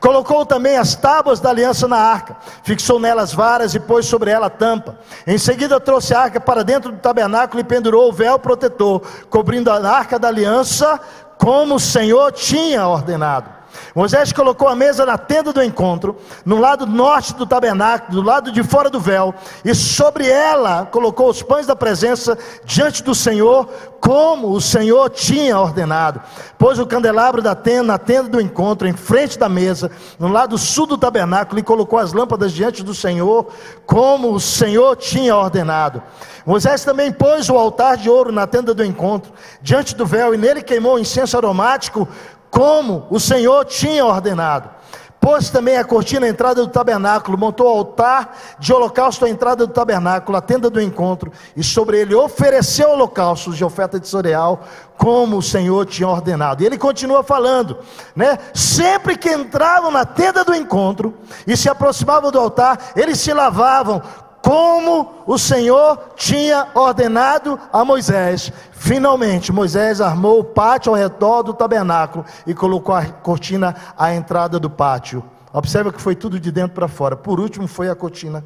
Colocou também as tábuas da aliança na arca, fixou nelas varas e pôs sobre ela tampa. Em seguida trouxe a arca para dentro do tabernáculo e pendurou o véu protetor, cobrindo a arca da aliança, como o Senhor tinha ordenado. Moisés colocou a mesa na tenda do encontro, no lado norte do tabernáculo, do lado de fora do véu, e sobre ela colocou os pães da presença diante do Senhor, como o Senhor tinha ordenado. Pôs o candelabro da tenda na tenda do encontro, em frente da mesa, no lado sul do tabernáculo, e colocou as lâmpadas diante do Senhor, como o Senhor tinha ordenado. Moisés também pôs o altar de ouro na tenda do encontro, diante do véu, e nele queimou incenso aromático, como o Senhor tinha ordenado. Pôs também a cortina à entrada do tabernáculo, montou o altar de holocausto à entrada do tabernáculo, a tenda do encontro, e sobre ele ofereceu holocaustos de oferta de cereal, como o Senhor tinha ordenado. E ele continua falando, né? Sempre que entravam na tenda do encontro e se aproximavam do altar, eles se lavavam como o Senhor tinha ordenado a Moisés. Finalmente, Moisés armou o pátio ao redor do tabernáculo e colocou a cortina à entrada do pátio. Observa que foi tudo de dentro para fora. Por último, foi a cortina.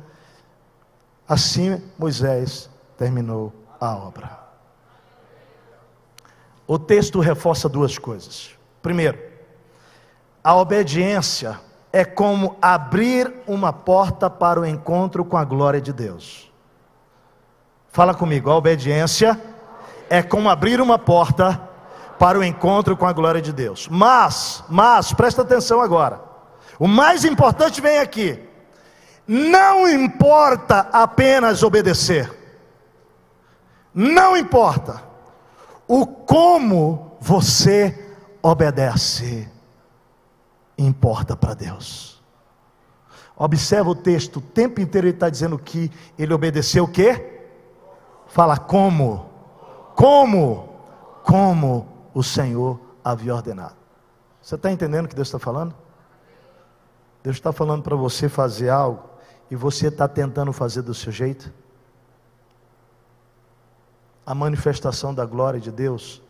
Assim, Moisés terminou a obra. O texto reforça duas coisas. Primeiro, a obediência é como abrir uma porta para o encontro com a glória de Deus. Fala comigo, a obediência é como abrir uma porta para o encontro com a glória de Deus. Mas, mas, presta atenção agora. O mais importante vem aqui. Não importa apenas obedecer. Não importa o como você obedece importa para Deus. Observa o texto, o tempo inteiro ele está dizendo que ele obedeceu o quê? Fala como? Como? Como o Senhor havia ordenado. Você está entendendo o que Deus está falando? Deus está falando para você fazer algo e você está tentando fazer do seu jeito? A manifestação da glória de Deus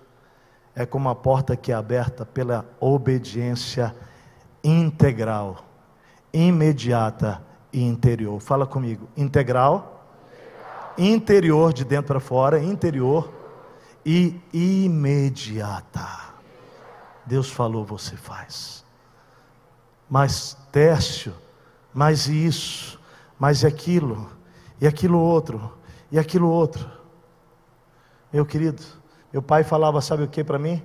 é como a porta que é aberta pela obediência integral, imediata e interior. Fala comigo, integral, interior de dentro para fora, interior e imediata. Deus falou, você faz. Mas Tércio, mais isso, mais aquilo, e aquilo outro, e aquilo outro. Meu querido, meu pai falava, sabe o que para mim?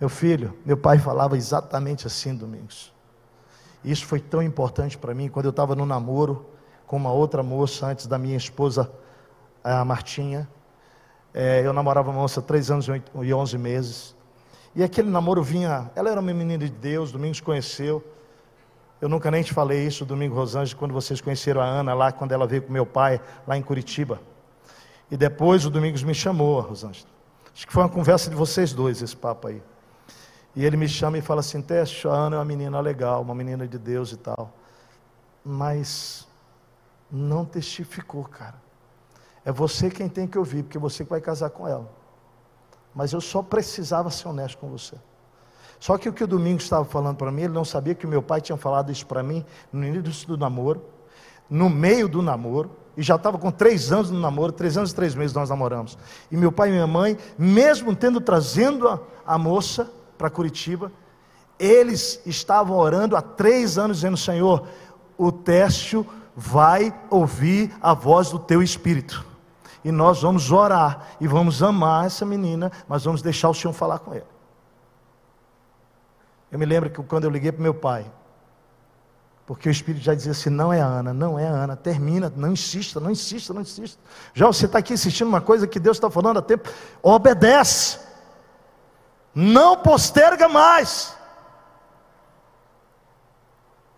Meu filho, meu pai falava exatamente assim, Domingos. Isso foi tão importante para mim quando eu estava no namoro com uma outra moça antes da minha esposa, a Martinha. É, eu namorava uma moça três anos e onze meses. E aquele namoro vinha. Ela era uma menina de Deus, Domingos conheceu. Eu nunca nem te falei isso, Domingo Rosângela, quando vocês conheceram a Ana lá, quando ela veio com meu pai, lá em Curitiba. E depois o Domingos me chamou, Rosângela. Acho que foi uma conversa de vocês dois, esse papo aí. E ele me chama e fala assim: Teste, a Ana é uma menina legal, uma menina de Deus e tal. Mas não testificou, cara. É você quem tem que ouvir, porque você que vai casar com ela. Mas eu só precisava ser honesto com você. Só que o que o Domingos estava falando para mim, ele não sabia que meu pai tinha falado isso para mim no início do namoro, no meio do namoro, e já estava com três anos no namoro, três anos e três meses nós namoramos. E meu pai e minha mãe, mesmo tendo trazendo a, a moça, para Curitiba. Eles estavam orando há três anos, dizendo: Senhor, o Técio vai ouvir a voz do teu espírito. E nós vamos orar e vamos amar essa menina, mas vamos deixar o Senhor falar com ele. Eu me lembro que quando eu liguei para meu pai, porque o Espírito já dizia assim: não é Ana, não é Ana, termina, não insista, não insista, não insista. Já você está aqui insistindo uma coisa que Deus está falando há tempo, obedece. Não posterga mais.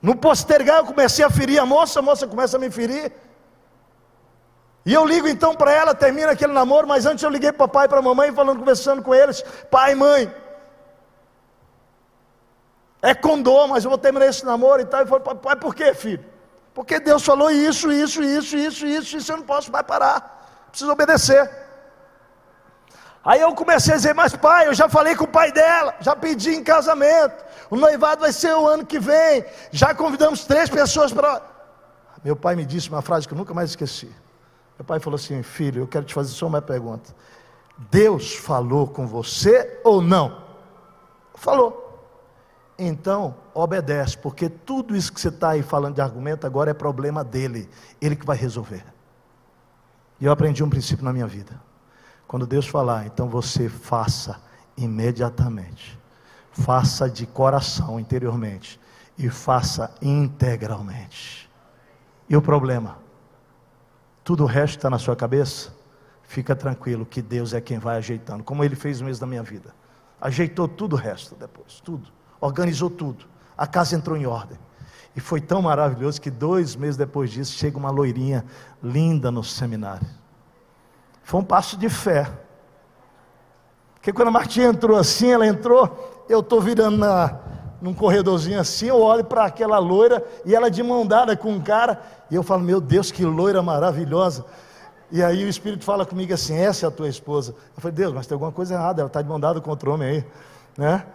No postergar, eu comecei a ferir a moça, a moça começa a me ferir. E eu ligo então para ela, termina aquele namoro, mas antes eu liguei para o papai e para a mamãe, falando, conversando com eles: pai, mãe, é condom, mas eu vou terminar esse namoro e tal. E falei, pai, por quê, filho? Porque Deus falou isso, isso, isso, isso, isso, isso, eu não posso mais parar, preciso obedecer. Aí eu comecei a dizer, mas pai, eu já falei com o pai dela, já pedi em casamento, o noivado vai ser o ano que vem, já convidamos três pessoas para. Meu pai me disse uma frase que eu nunca mais esqueci. Meu pai falou assim: Filho, eu quero te fazer só uma pergunta. Deus falou com você ou não? Falou. Então, obedece, porque tudo isso que você está aí falando de argumento agora é problema dele, ele que vai resolver. E eu aprendi um princípio na minha vida. Quando Deus falar, então você faça imediatamente. Faça de coração, interiormente. E faça integralmente. E o problema? Tudo o resto está na sua cabeça? Fica tranquilo que Deus é quem vai ajeitando, como Ele fez no mês da minha vida. Ajeitou tudo o resto depois, tudo. Organizou tudo. A casa entrou em ordem. E foi tão maravilhoso que dois meses depois disso chega uma loirinha linda no seminário. Foi um passo de fé. Porque quando a Martinha entrou assim, ela entrou, eu estou virando na, num corredorzinho assim, eu olho para aquela loira e ela de mão dada com um cara, e eu falo, meu Deus, que loira maravilhosa. E aí o Espírito fala comigo assim: essa é a tua esposa. Eu falei, Deus, mas tem alguma coisa errada, ela está de mão dada com outro homem aí, né?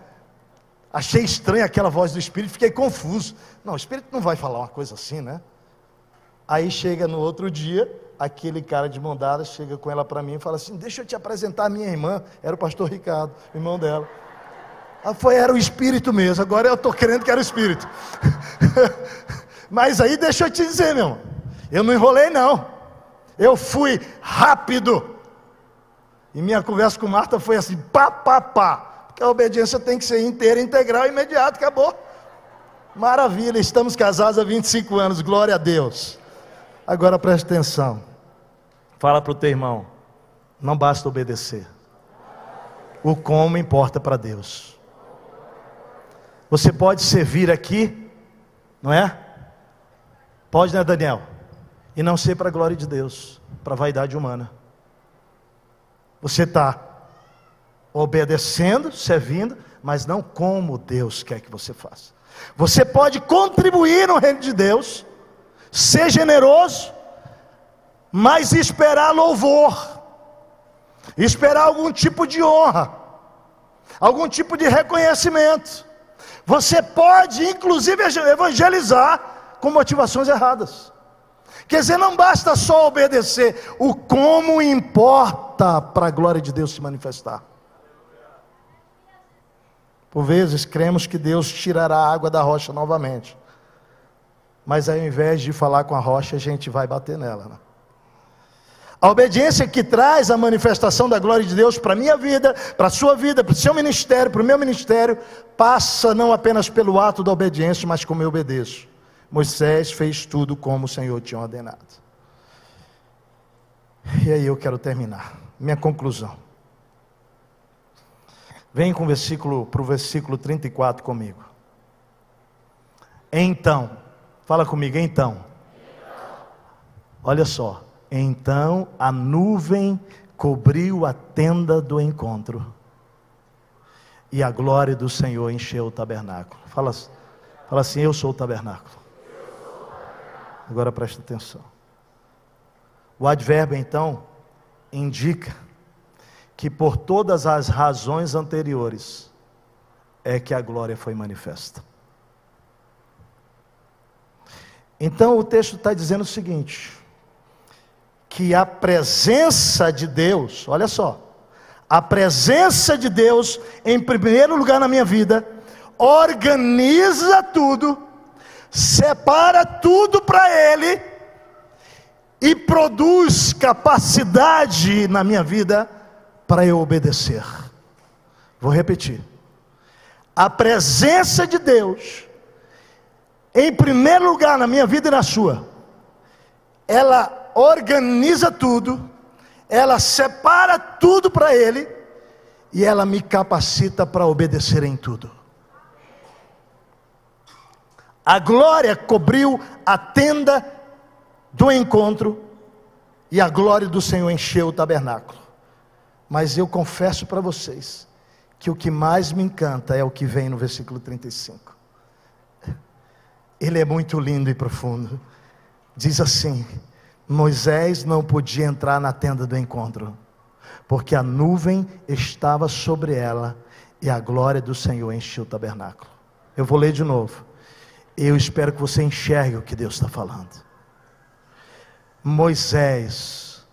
Achei estranha aquela voz do Espírito, fiquei confuso. Não, o Espírito não vai falar uma coisa assim, né? Aí chega no outro dia, aquele cara de mão dada chega com ela para mim e fala assim: Deixa eu te apresentar a minha irmã. Era o pastor Ricardo, irmão dela. Ah, foi, era o Espírito mesmo, agora eu estou querendo que era o Espírito. Mas aí deixa eu te dizer, meu irmão, eu não enrolei não. Eu fui rápido. E minha conversa com Marta foi assim: pá, pá, pá que a obediência tem que ser inteira, integral, imediata, acabou. Maravilha, estamos casados há 25 anos, glória a Deus. Agora preste atenção. Fala para o teu irmão, não basta obedecer. O como importa para Deus. Você pode servir aqui, não é? Pode, né, Daniel? E não ser para a glória de Deus, para a vaidade humana. Você está obedecendo, servindo, mas não como Deus quer que você faça. Você pode contribuir no reino de Deus, ser generoso, mas esperar louvor, esperar algum tipo de honra, algum tipo de reconhecimento. Você pode, inclusive, evangelizar com motivações erradas. Quer dizer, não basta só obedecer, o como importa para a glória de Deus se manifestar. Por vezes cremos que Deus tirará a água da rocha novamente. Mas ao invés de falar com a rocha, a gente vai bater nela. Né? A obediência que traz a manifestação da glória de Deus para a minha vida, para a sua vida, para o seu ministério, para o meu ministério, passa não apenas pelo ato da obediência, mas como eu obedeço. Moisés fez tudo como o Senhor tinha ordenado. E aí eu quero terminar. Minha conclusão. Vem com o versículo para o versículo 34 comigo. Então, fala comigo, então. Olha só. Então a nuvem cobriu a tenda do encontro, e a glória do Senhor encheu o tabernáculo. Fala, fala assim: Eu sou o tabernáculo. Agora presta atenção. O advérbio então indica que por todas as razões anteriores é que a glória foi manifesta. Então o texto está dizendo o seguinte: que a presença de Deus, olha só, a presença de Deus, em primeiro lugar na minha vida, organiza tudo, separa tudo para Ele e produz capacidade na minha vida para eu obedecer. Vou repetir. A presença de Deus, em primeiro lugar na minha vida e na sua, ela organiza tudo, ela separa tudo para Ele e ela me capacita para obedecer em tudo. A glória cobriu a tenda do encontro e a glória do Senhor encheu o tabernáculo. Mas eu confesso para vocês que o que mais me encanta é o que vem no versículo 35. Ele é muito lindo e profundo. Diz assim: Moisés não podia entrar na tenda do encontro, porque a nuvem estava sobre ela e a glória do Senhor encheu o tabernáculo. Eu vou ler de novo. Eu espero que você enxergue o que Deus está falando. Moisés,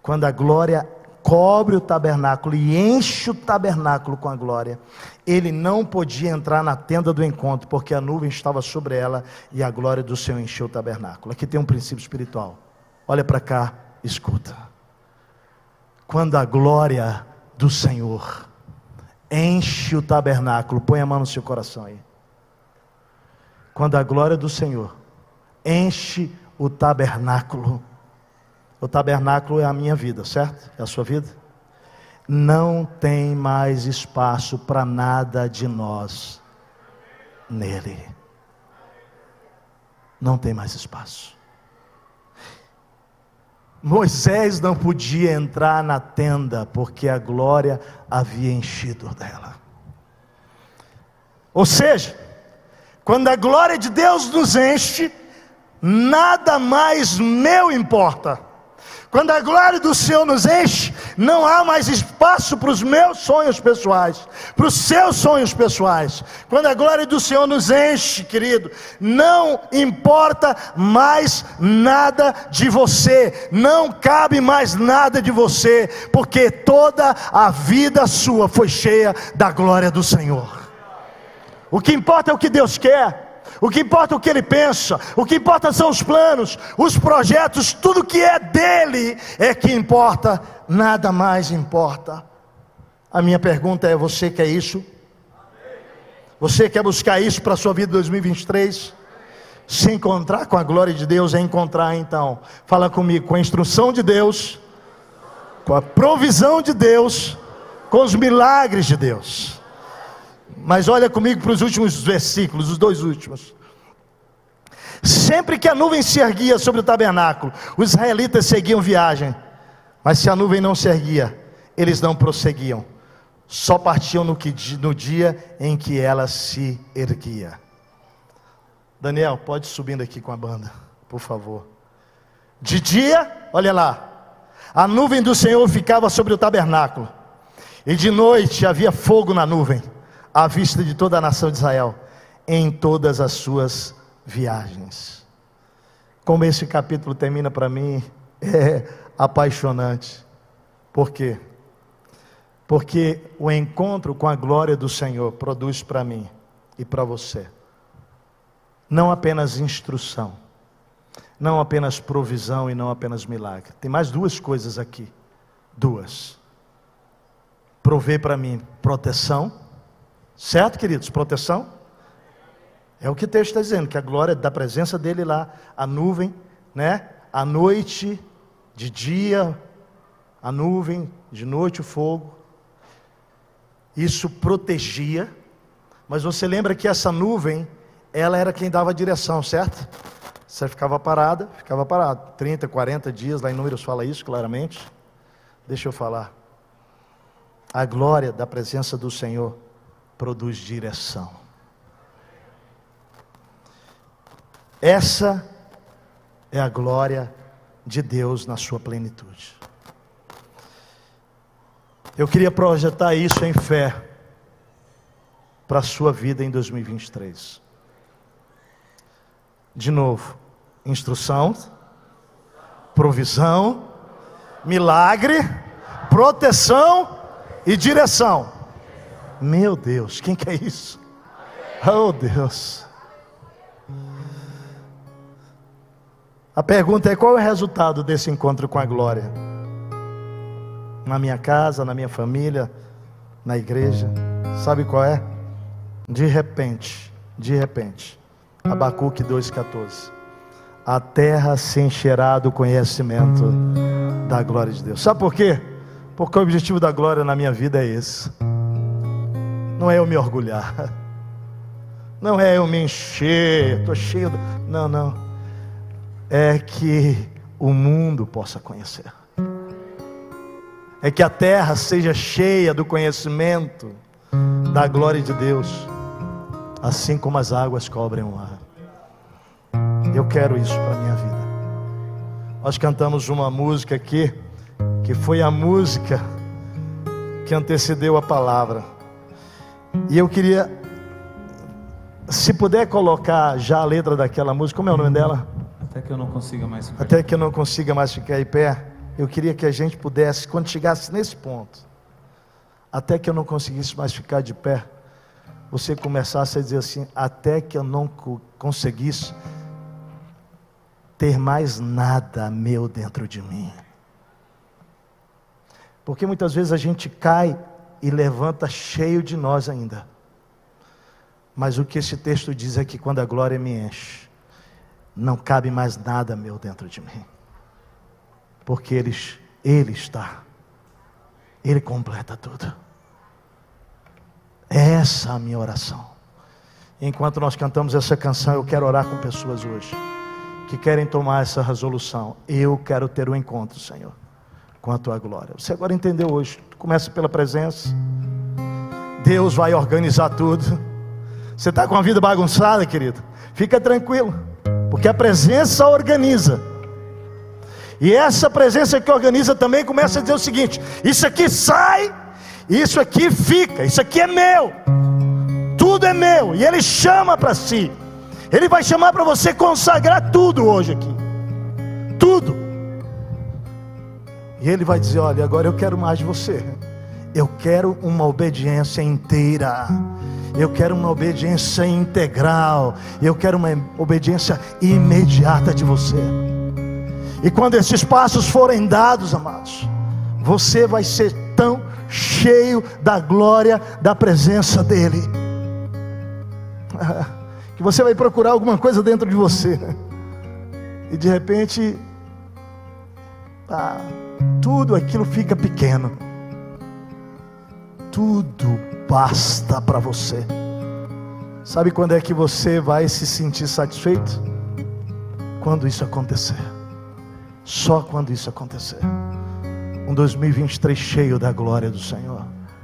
quando a glória cobre o tabernáculo e enche o tabernáculo com a glória. ele não podia entrar na tenda do encontro, porque a nuvem estava sobre ela e a glória do Senhor encheu o tabernáculo. Aqui tem um princípio espiritual. Olha para cá, escuta. Quando a glória do Senhor enche o tabernáculo, põe a mão no seu coração aí. Quando a glória do Senhor enche o tabernáculo, o tabernáculo é a minha vida, certo? É a sua vida? não tem mais espaço para nada de nós nele. Não tem mais espaço. Moisés não podia entrar na tenda porque a glória havia enchido dela. Ou seja, quando a glória de Deus nos enche, nada mais meu importa. Quando a glória do Senhor nos enche, não há mais espaço para os meus sonhos pessoais, para os seus sonhos pessoais. Quando a glória do Senhor nos enche, querido, não importa mais nada de você, não cabe mais nada de você, porque toda a vida sua foi cheia da glória do Senhor. O que importa é o que Deus quer. O que importa é o que ele pensa, o que importa são os planos, os projetos, tudo que é dele é que importa, nada mais importa. A minha pergunta é: você quer isso? Você quer buscar isso para a sua vida 2023? Se encontrar com a glória de Deus é encontrar então. Fala comigo, com a instrução de Deus, com a provisão de Deus, com os milagres de Deus. Mas olha comigo para os últimos versículos, os dois últimos. Sempre que a nuvem se erguia sobre o tabernáculo, os israelitas seguiam viagem. Mas se a nuvem não se erguia, eles não prosseguiam. Só partiam no, que, no dia em que ela se erguia. Daniel, pode subindo aqui com a banda, por favor. De dia, olha lá, a nuvem do Senhor ficava sobre o tabernáculo, e de noite havia fogo na nuvem à vista de toda a nação de Israel, em todas as suas viagens. Como esse capítulo termina para mim, é apaixonante. Por quê? Porque o encontro com a glória do Senhor produz para mim e para você não apenas instrução, não apenas provisão e não apenas milagre. Tem mais duas coisas aqui. Duas. Prover para mim proteção Certo, queridos? Proteção? É o que o texto está dizendo, que a glória da presença dele lá, a nuvem, né? A noite, de dia, a nuvem, de noite o fogo. Isso protegia, mas você lembra que essa nuvem, ela era quem dava a direção, certo? Você ficava parada, ficava parado. 30, 40 dias, lá em Números fala isso claramente. Deixa eu falar. A glória da presença do Senhor produz direção. Essa é a glória de Deus na sua plenitude. Eu queria projetar isso em fé para a sua vida em 2023. De novo, instrução, provisão, milagre, proteção e direção. Meu Deus, quem quer isso? Oh Deus. A pergunta é: qual é o resultado desse encontro com a glória? Na minha casa, na minha família, na igreja. Sabe qual é? De repente, de repente. Abacuque 2,14. A terra se encherá do conhecimento da glória de Deus. Sabe por quê? Porque o objetivo da glória na minha vida é esse não é eu me orgulhar, não é eu me encher, estou cheio. De... Não, não. É que o mundo possa conhecer, é que a terra seja cheia do conhecimento da glória de Deus, assim como as águas cobrem o mar. Eu quero isso para a minha vida. Nós cantamos uma música aqui, que foi a música que antecedeu a palavra. E eu queria, se puder colocar já a letra daquela música, como é o nome dela? Até que eu não consiga mais ficar. Até que eu não consiga mais ficar em pé. Eu queria que a gente pudesse, quando chegasse nesse ponto, até que eu não conseguisse mais ficar de pé, você começasse a dizer assim: até que eu não conseguisse ter mais nada meu dentro de mim. Porque muitas vezes a gente cai e levanta cheio de nós ainda. Mas o que esse texto diz é que quando a glória me enche, não cabe mais nada meu dentro de mim. Porque ele, ele está, Ele completa tudo. Essa é a minha oração. Enquanto nós cantamos essa canção, eu quero orar com pessoas hoje que querem tomar essa resolução. Eu quero ter um encontro, Senhor, com a tua glória. Você agora entendeu hoje? Começa pela presença. Deus vai organizar tudo. Você está com a vida bagunçada, querido? Fica tranquilo, porque a presença organiza. E essa presença que organiza também começa a dizer o seguinte: isso aqui sai, isso aqui fica, isso aqui é meu, tudo é meu, e Ele chama para si. Ele vai chamar para você consagrar tudo hoje aqui. Tudo. E ele vai dizer: Olha, agora eu quero mais de você. Eu quero uma obediência inteira. Eu quero uma obediência integral. Eu quero uma obediência imediata de você. E quando esses passos forem dados, amados, você vai ser tão cheio da glória da presença dEle. que você vai procurar alguma coisa dentro de você, e de repente, ah, tudo aquilo fica pequeno, tudo basta para você. Sabe quando é que você vai se sentir satisfeito? Quando isso acontecer. Só quando isso acontecer. Um 2023 cheio da glória do Senhor.